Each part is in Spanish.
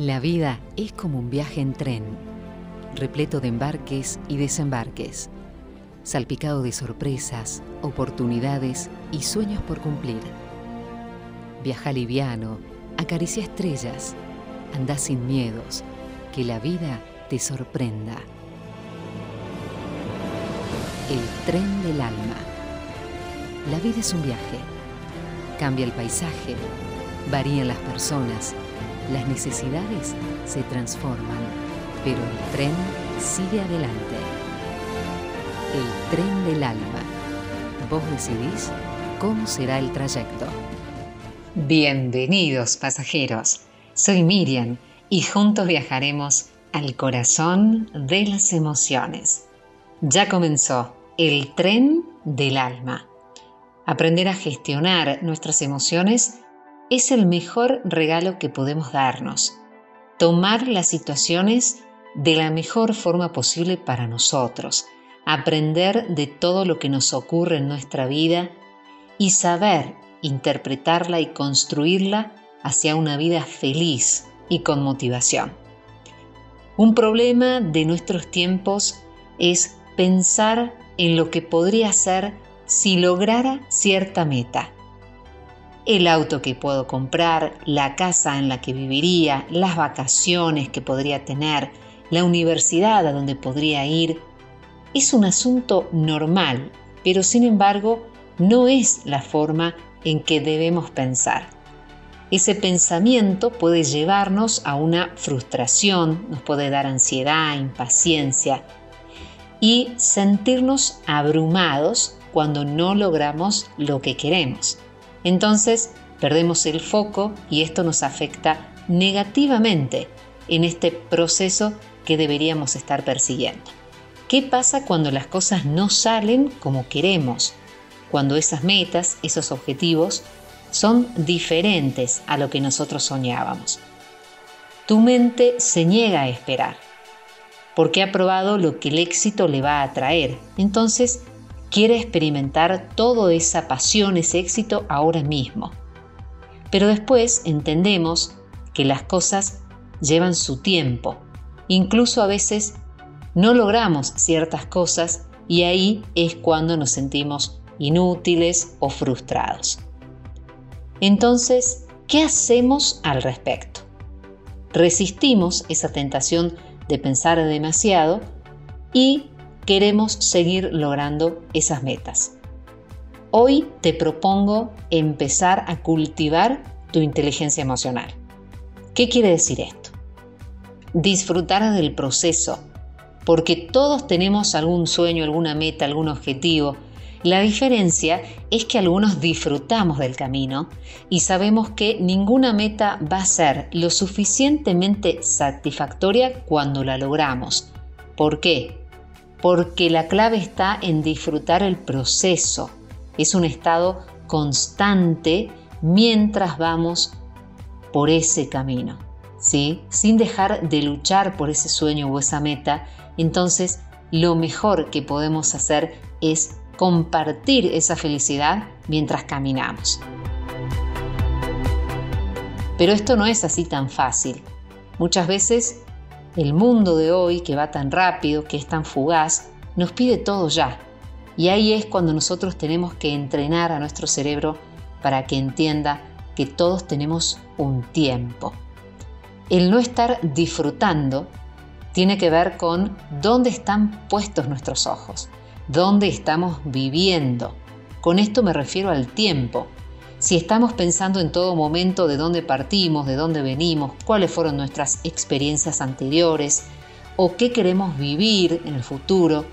La vida es como un viaje en tren, repleto de embarques y desembarques, salpicado de sorpresas, oportunidades y sueños por cumplir. Viaja liviano, acaricia estrellas, anda sin miedos, que la vida te sorprenda. El tren del alma. La vida es un viaje. Cambia el paisaje, varían las personas, las necesidades se transforman, pero el tren sigue adelante. El tren del alma. Vos decidís cómo será el trayecto. Bienvenidos pasajeros. Soy Miriam y juntos viajaremos al corazón de las emociones. Ya comenzó el tren del alma. Aprender a gestionar nuestras emociones es el mejor regalo que podemos darnos. Tomar las situaciones de la mejor forma posible para nosotros, aprender de todo lo que nos ocurre en nuestra vida y saber interpretarla y construirla hacia una vida feliz y con motivación. Un problema de nuestros tiempos es pensar en lo que podría ser si lograra cierta meta el auto que puedo comprar, la casa en la que viviría, las vacaciones que podría tener, la universidad a donde podría ir. Es un asunto normal, pero sin embargo no es la forma en que debemos pensar. Ese pensamiento puede llevarnos a una frustración, nos puede dar ansiedad, impaciencia y sentirnos abrumados cuando no logramos lo que queremos. Entonces perdemos el foco y esto nos afecta negativamente en este proceso que deberíamos estar persiguiendo. ¿Qué pasa cuando las cosas no salen como queremos? Cuando esas metas, esos objetivos, son diferentes a lo que nosotros soñábamos. Tu mente se niega a esperar, porque ha probado lo que el éxito le va a traer. Entonces quiere experimentar toda esa pasión, ese éxito ahora mismo. Pero después entendemos que las cosas llevan su tiempo. Incluso a veces no logramos ciertas cosas y ahí es cuando nos sentimos inútiles o frustrados. Entonces, ¿qué hacemos al respecto? Resistimos esa tentación de pensar demasiado y queremos seguir logrando esas metas. Hoy te propongo empezar a cultivar tu inteligencia emocional. ¿Qué quiere decir esto? Disfrutar del proceso, porque todos tenemos algún sueño, alguna meta, algún objetivo. La diferencia es que algunos disfrutamos del camino y sabemos que ninguna meta va a ser lo suficientemente satisfactoria cuando la logramos. ¿Por qué? Porque la clave está en disfrutar el proceso. Es un estado constante mientras vamos por ese camino, ¿sí? Sin dejar de luchar por ese sueño o esa meta, entonces lo mejor que podemos hacer es compartir esa felicidad mientras caminamos. Pero esto no es así tan fácil. Muchas veces el mundo de hoy, que va tan rápido, que es tan fugaz, nos pide todo ya. Y ahí es cuando nosotros tenemos que entrenar a nuestro cerebro para que entienda que todos tenemos un tiempo. El no estar disfrutando tiene que ver con dónde están puestos nuestros ojos, dónde estamos viviendo. Con esto me refiero al tiempo, si estamos pensando en todo momento de dónde partimos, de dónde venimos, cuáles fueron nuestras experiencias anteriores o qué queremos vivir en el futuro,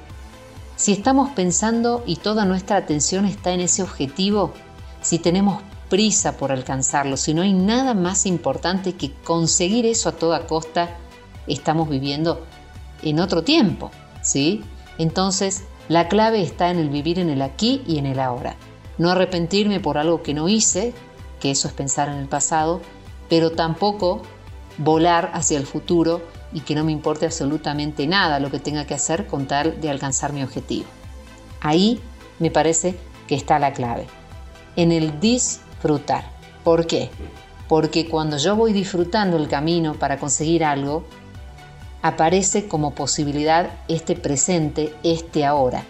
si estamos pensando y toda nuestra atención está en ese objetivo, si tenemos prisa por alcanzarlo, si no hay nada más importante que conseguir eso a toda costa, estamos viviendo en otro tiempo, ¿sí? Entonces, la clave está en el vivir en el aquí y en el ahora no arrepentirme por algo que no hice, que eso es pensar en el pasado, pero tampoco volar hacia el futuro y que no me importe absolutamente nada lo que tenga que hacer con tal de alcanzar mi objetivo. Ahí me parece que está la clave, en el disfrutar. ¿Por qué? porque cuando yo voy disfrutando el camino para conseguir algo, aparece como posibilidad este presente, este ahora.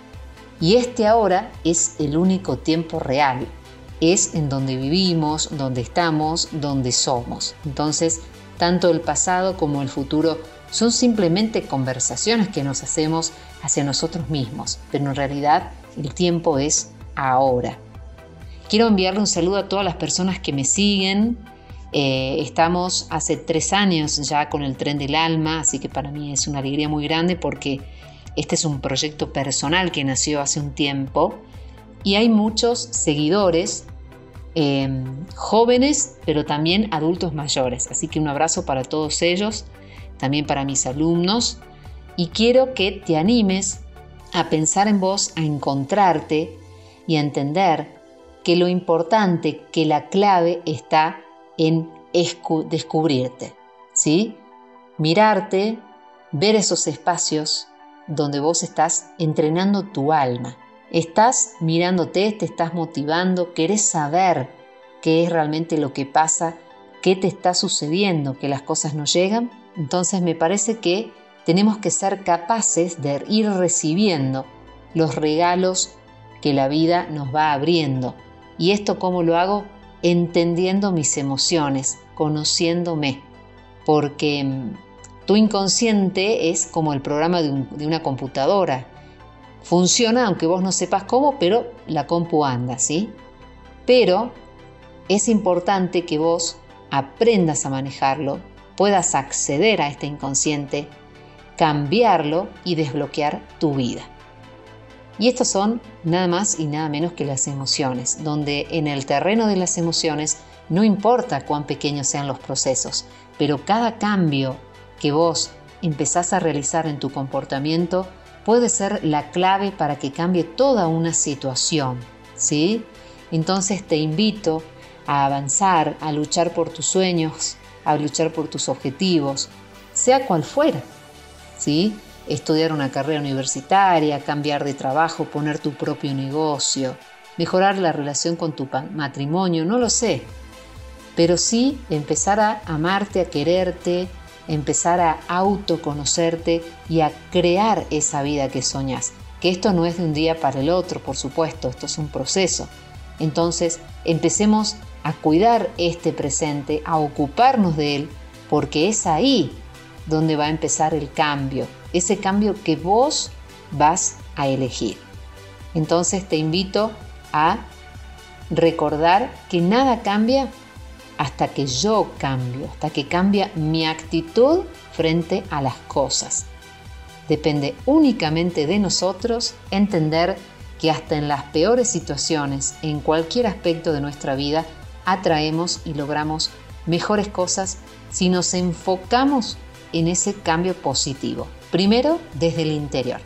Y este ahora es el único tiempo real, es en donde vivimos, donde estamos, donde somos. Entonces, tanto el pasado como el futuro son simplemente conversaciones que nos hacemos hacia nosotros mismos, pero en realidad el tiempo es ahora. Quiero enviarle un saludo a todas las personas que me siguen. Eh, estamos hace tres años ya con el tren del alma, así que para mí es una alegría muy grande porque este es un proyecto personal que nació hace un tiempo y hay muchos seguidores em, jóvenes, pero también adultos mayores. Así que un abrazo para todos ellos, también para mis alumnos. Y quiero que te animes a pensar en vos, a encontrarte y a entender que lo importante, que la clave está en descubrirte, ¿sí? Mirarte, ver esos espacios donde vos estás entrenando tu alma. Estás mirándote, te estás motivando, querés saber qué es realmente lo que pasa, qué te está sucediendo, que las cosas no llegan. Entonces me parece que tenemos que ser capaces de ir recibiendo los regalos que la vida nos va abriendo ¿Y esto cómo lo hago? Entendiendo mis emociones, conociéndome, porque mm, tu inconsciente es como el programa de, una computadora. Funciona aunque vos no sepas cómo, pero la compu anda, ¿sí? Pero es importante que vos aprendas a manejarlo, puedas acceder a este inconsciente, cambiarlo y desbloquear tu vida. Y estos son nada más y nada menos que las emociones, donde en el terreno de las emociones no importa cuán pequeños sean los procesos, pero cada cambio que vos empezás a realizar en tu comportamiento puede ser la clave para que cambie toda una situación, ¿sí? Entonces te invito a avanzar, a luchar por tus sueños, a luchar por tus objetivos, sea cual fuera, ¿sí? estudiar una carrera universitaria, cambiar de trabajo, poner tu propio negocio, mejorar la relación con tu matrimonio, no lo sé. Pero sí empezar a amarte, a quererte, empezar a autoconocerte y a crear esa vida que soñas. Que esto no es de un día para el otro, por supuesto, esto es un proceso. Entonces, empecemos a cuidar este presente, a ocuparnos de él, porque es ahí donde va a empezar el cambio, ese cambio que vos vas a elegir. Entonces te invito a recordar que nada cambia hasta que yo cambio, hasta que cambia mi actitud frente a las cosas. Depende únicamente de nosotros entender que hasta en las peores situaciones, en cualquier aspecto de nuestra vida, atraemos y logramos mejores cosas si nos enfocamos en ese cambio positivo. Primero desde el interior,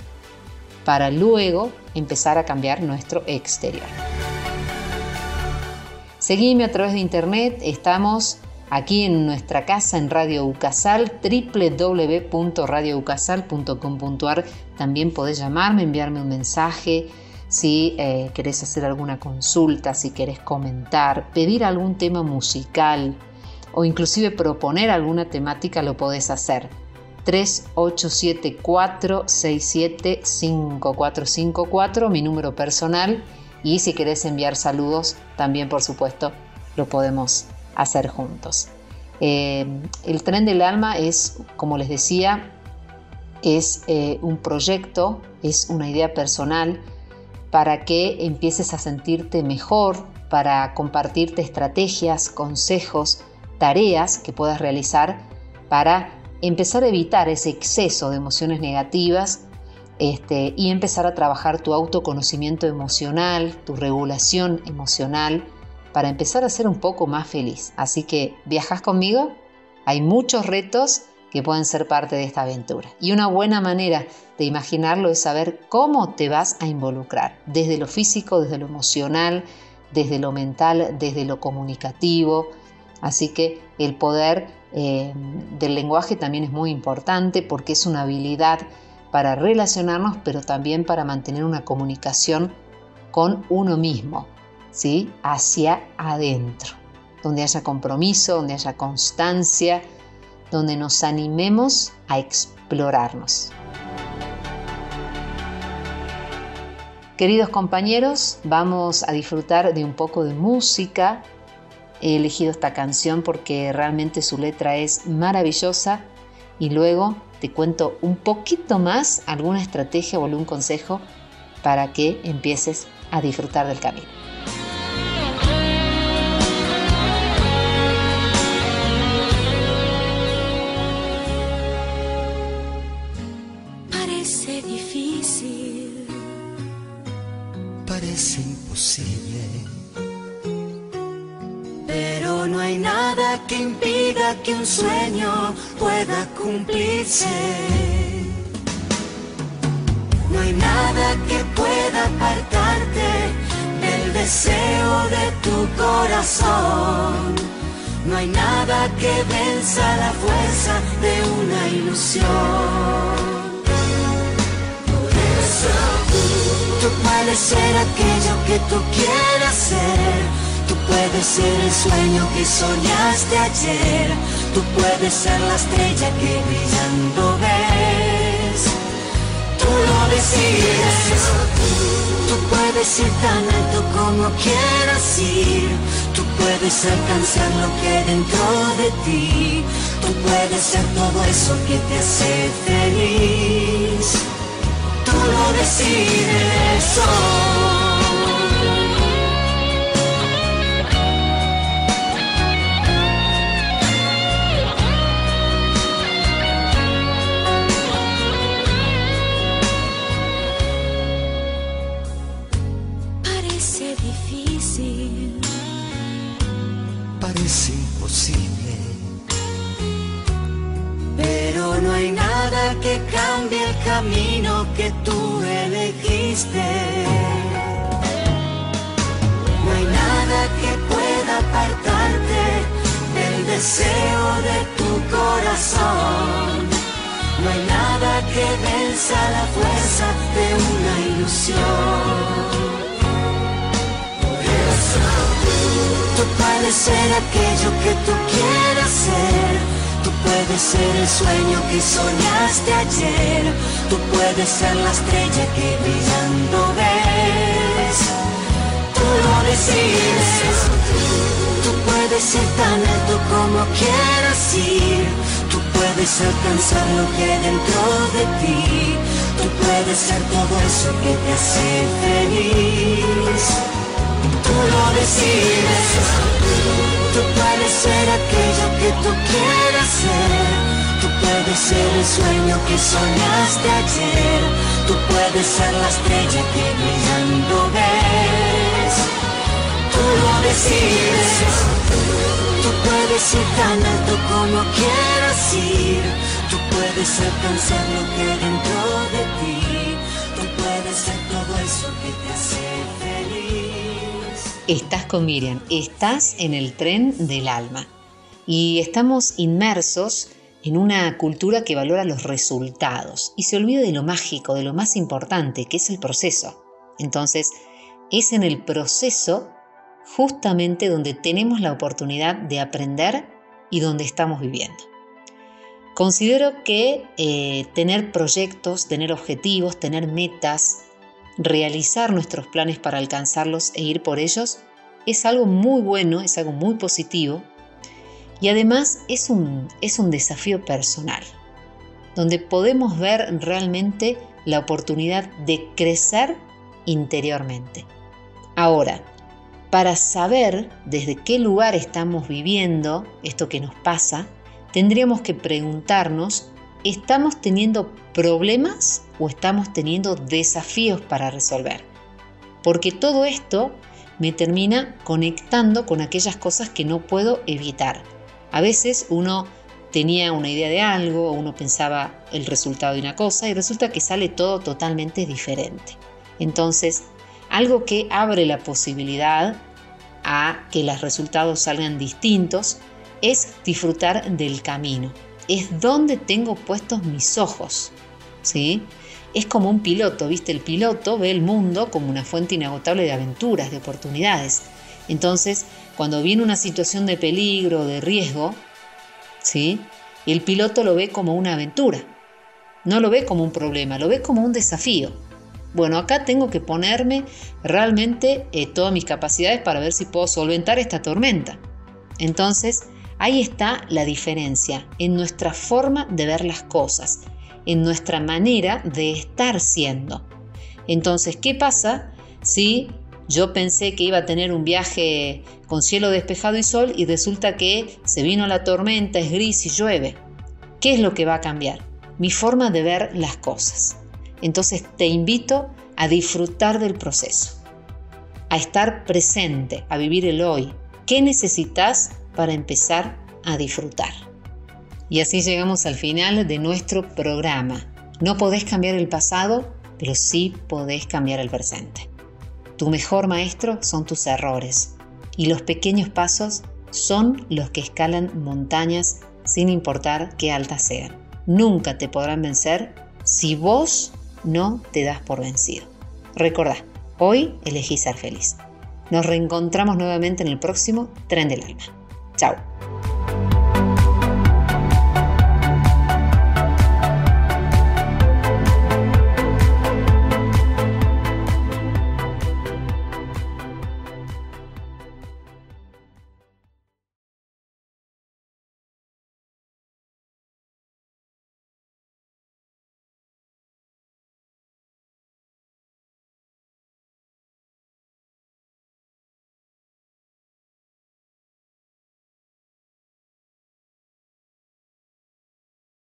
para luego empezar a cambiar nuestro exterior. Seguime a través de internet, estamos aquí en nuestra casa en Radio Ucasal, www.radioucasal.com.ar. También podés llamarme, enviarme un mensaje si eh, querés hacer alguna consulta, si querés comentar, pedir algún tema musical o inclusive proponer alguna temática, lo podés hacer. 3874675454, mi número personal. Y si querés enviar saludos, también por supuesto lo podemos hacer juntos. Eh, el tren del alma es, como les decía, es eh, un proyecto, es una idea personal para que empieces a sentirte mejor, para compartirte estrategias, consejos, tareas que puedas realizar para empezar a evitar ese exceso de emociones negativas este, y empezar a trabajar tu autoconocimiento emocional, tu regulación emocional, para empezar a ser un poco más feliz. Así que, ¿viajas conmigo? Hay muchos retos que pueden ser parte de esta aventura. Y una buena manera de imaginarlo es saber cómo te vas a involucrar, desde lo físico, desde lo emocional, desde lo mental, desde lo comunicativo. Así que el poder eh, del lenguaje también es muy importante porque es una habilidad para relacionarnos, pero también para mantener una comunicación con uno mismo, ¿sí? hacia adentro. donde haya compromiso, donde haya constancia, donde nos animemos a explorarnos. Queridos compañeros, vamos a disfrutar de un poco de música. He elegido esta canción porque realmente su letra es maravillosa y luego te cuento un poquito más alguna estrategia o algún consejo para que empieces a disfrutar del camino. que impida que un sueño pueda cumplirse. No hay nada que pueda apartarte del deseo de tu corazón. No hay nada que venza la fuerza de una ilusión. Tú puedes ser aquello que tú quieras ser puedes ser el sueño que soñaste ayer. Tú puedes ser la estrella que brillando ves. Tú lo decides. Tú puedes ir tan alto como quieras ir. Tú puedes alcanzar lo que dentro de ti. Tú puedes ser todo eso que te hace feliz. Tú lo decides. Oh. Camino que tú elegiste. No hay nada que pueda apartarte del deseo de tu corazón. No hay nada que venza la fuerza de una ilusión. Por eso tú ser aquello que tú quieras ser puedes ser el sueño que soñaste ayer. Tú puedes ser la estrella que brillando ves. Tú lo decides. Tú puedes ser tan alto como quieras ir. Tú puedes alcanzar lo que dentro de ti. Tú puedes ser todo eso que te hace feliz. Tú lo decides. Tú puedes ser aquello que tú quieras ser. Tú puedes ser el sueño que soñaste ayer. Tú puedes ser la estrella que brillando ves. Tú lo decides. Tú puedes ir tan alto como quieras ir. Tú puedes alcanzar lo que dentro de ti. Tú puedes ser todo eso que te hace Estás con Miriam, estás en el tren del alma y estamos inmersos en una cultura que valora los resultados y se olvida de lo mágico, de lo más importante, que es el proceso. Entonces, es en el proceso justamente donde tenemos la oportunidad de aprender y donde estamos viviendo. Considero que eh, tener proyectos, tener objetivos, tener metas, realizar nuestros planes para alcanzarlos e ir por ellos es algo muy bueno, es algo muy positivo y además es un, es un desafío personal, donde podemos ver realmente la oportunidad de crecer interiormente. Ahora, para saber desde qué lugar estamos viviendo esto que nos pasa, tendríamos que preguntarnos, ¿estamos teniendo problemas o estamos teniendo desafíos para resolver. Porque todo esto me termina conectando con aquellas cosas que no puedo evitar. A veces uno tenía una idea de algo, uno pensaba el resultado de una cosa y resulta que sale todo totalmente diferente. Entonces, algo que abre la posibilidad a que los resultados salgan distintos es disfrutar del camino. Es donde tengo puestos mis ojos. ¿sí? es como un piloto, ¿viste? El piloto ve el mundo como una fuente inagotable de aventuras, de oportunidades. Entonces, cuando viene una situación de peligro, de riesgo, ¿sí? el piloto lo ve como una aventura, no lo ve como un problema, lo ve como un desafío. Bueno, acá tengo que ponerme realmente eh, todas mis capacidades para ver si puedo solventar esta tormenta. Entonces, ahí está la diferencia en nuestra forma de ver las cosas, en nuestra manera de estar siendo. Entonces, ¿qué pasa si yo pensé que iba a tener un viaje con cielo despejado y sol y resulta que se vino la tormenta, es gris y llueve? ¿Qué es lo que va a cambiar? Mi forma de ver las cosas. Entonces te invito a disfrutar del proceso, a estar presente, a vivir el hoy. ¿Qué necesitas para empezar a disfrutar? Y así llegamos al final de nuestro programa. No podés cambiar el pasado, pero sí podés cambiar el presente. Tu mejor maestro son tus errores y los pequeños pasos son los que escalan montañas sin importar qué altas sean. Nunca te podrán vencer si vos no te das por vencido. Recordá, hoy elegí ser feliz. Nos reencontramos nuevamente en el próximo Tren del Alma. Chao.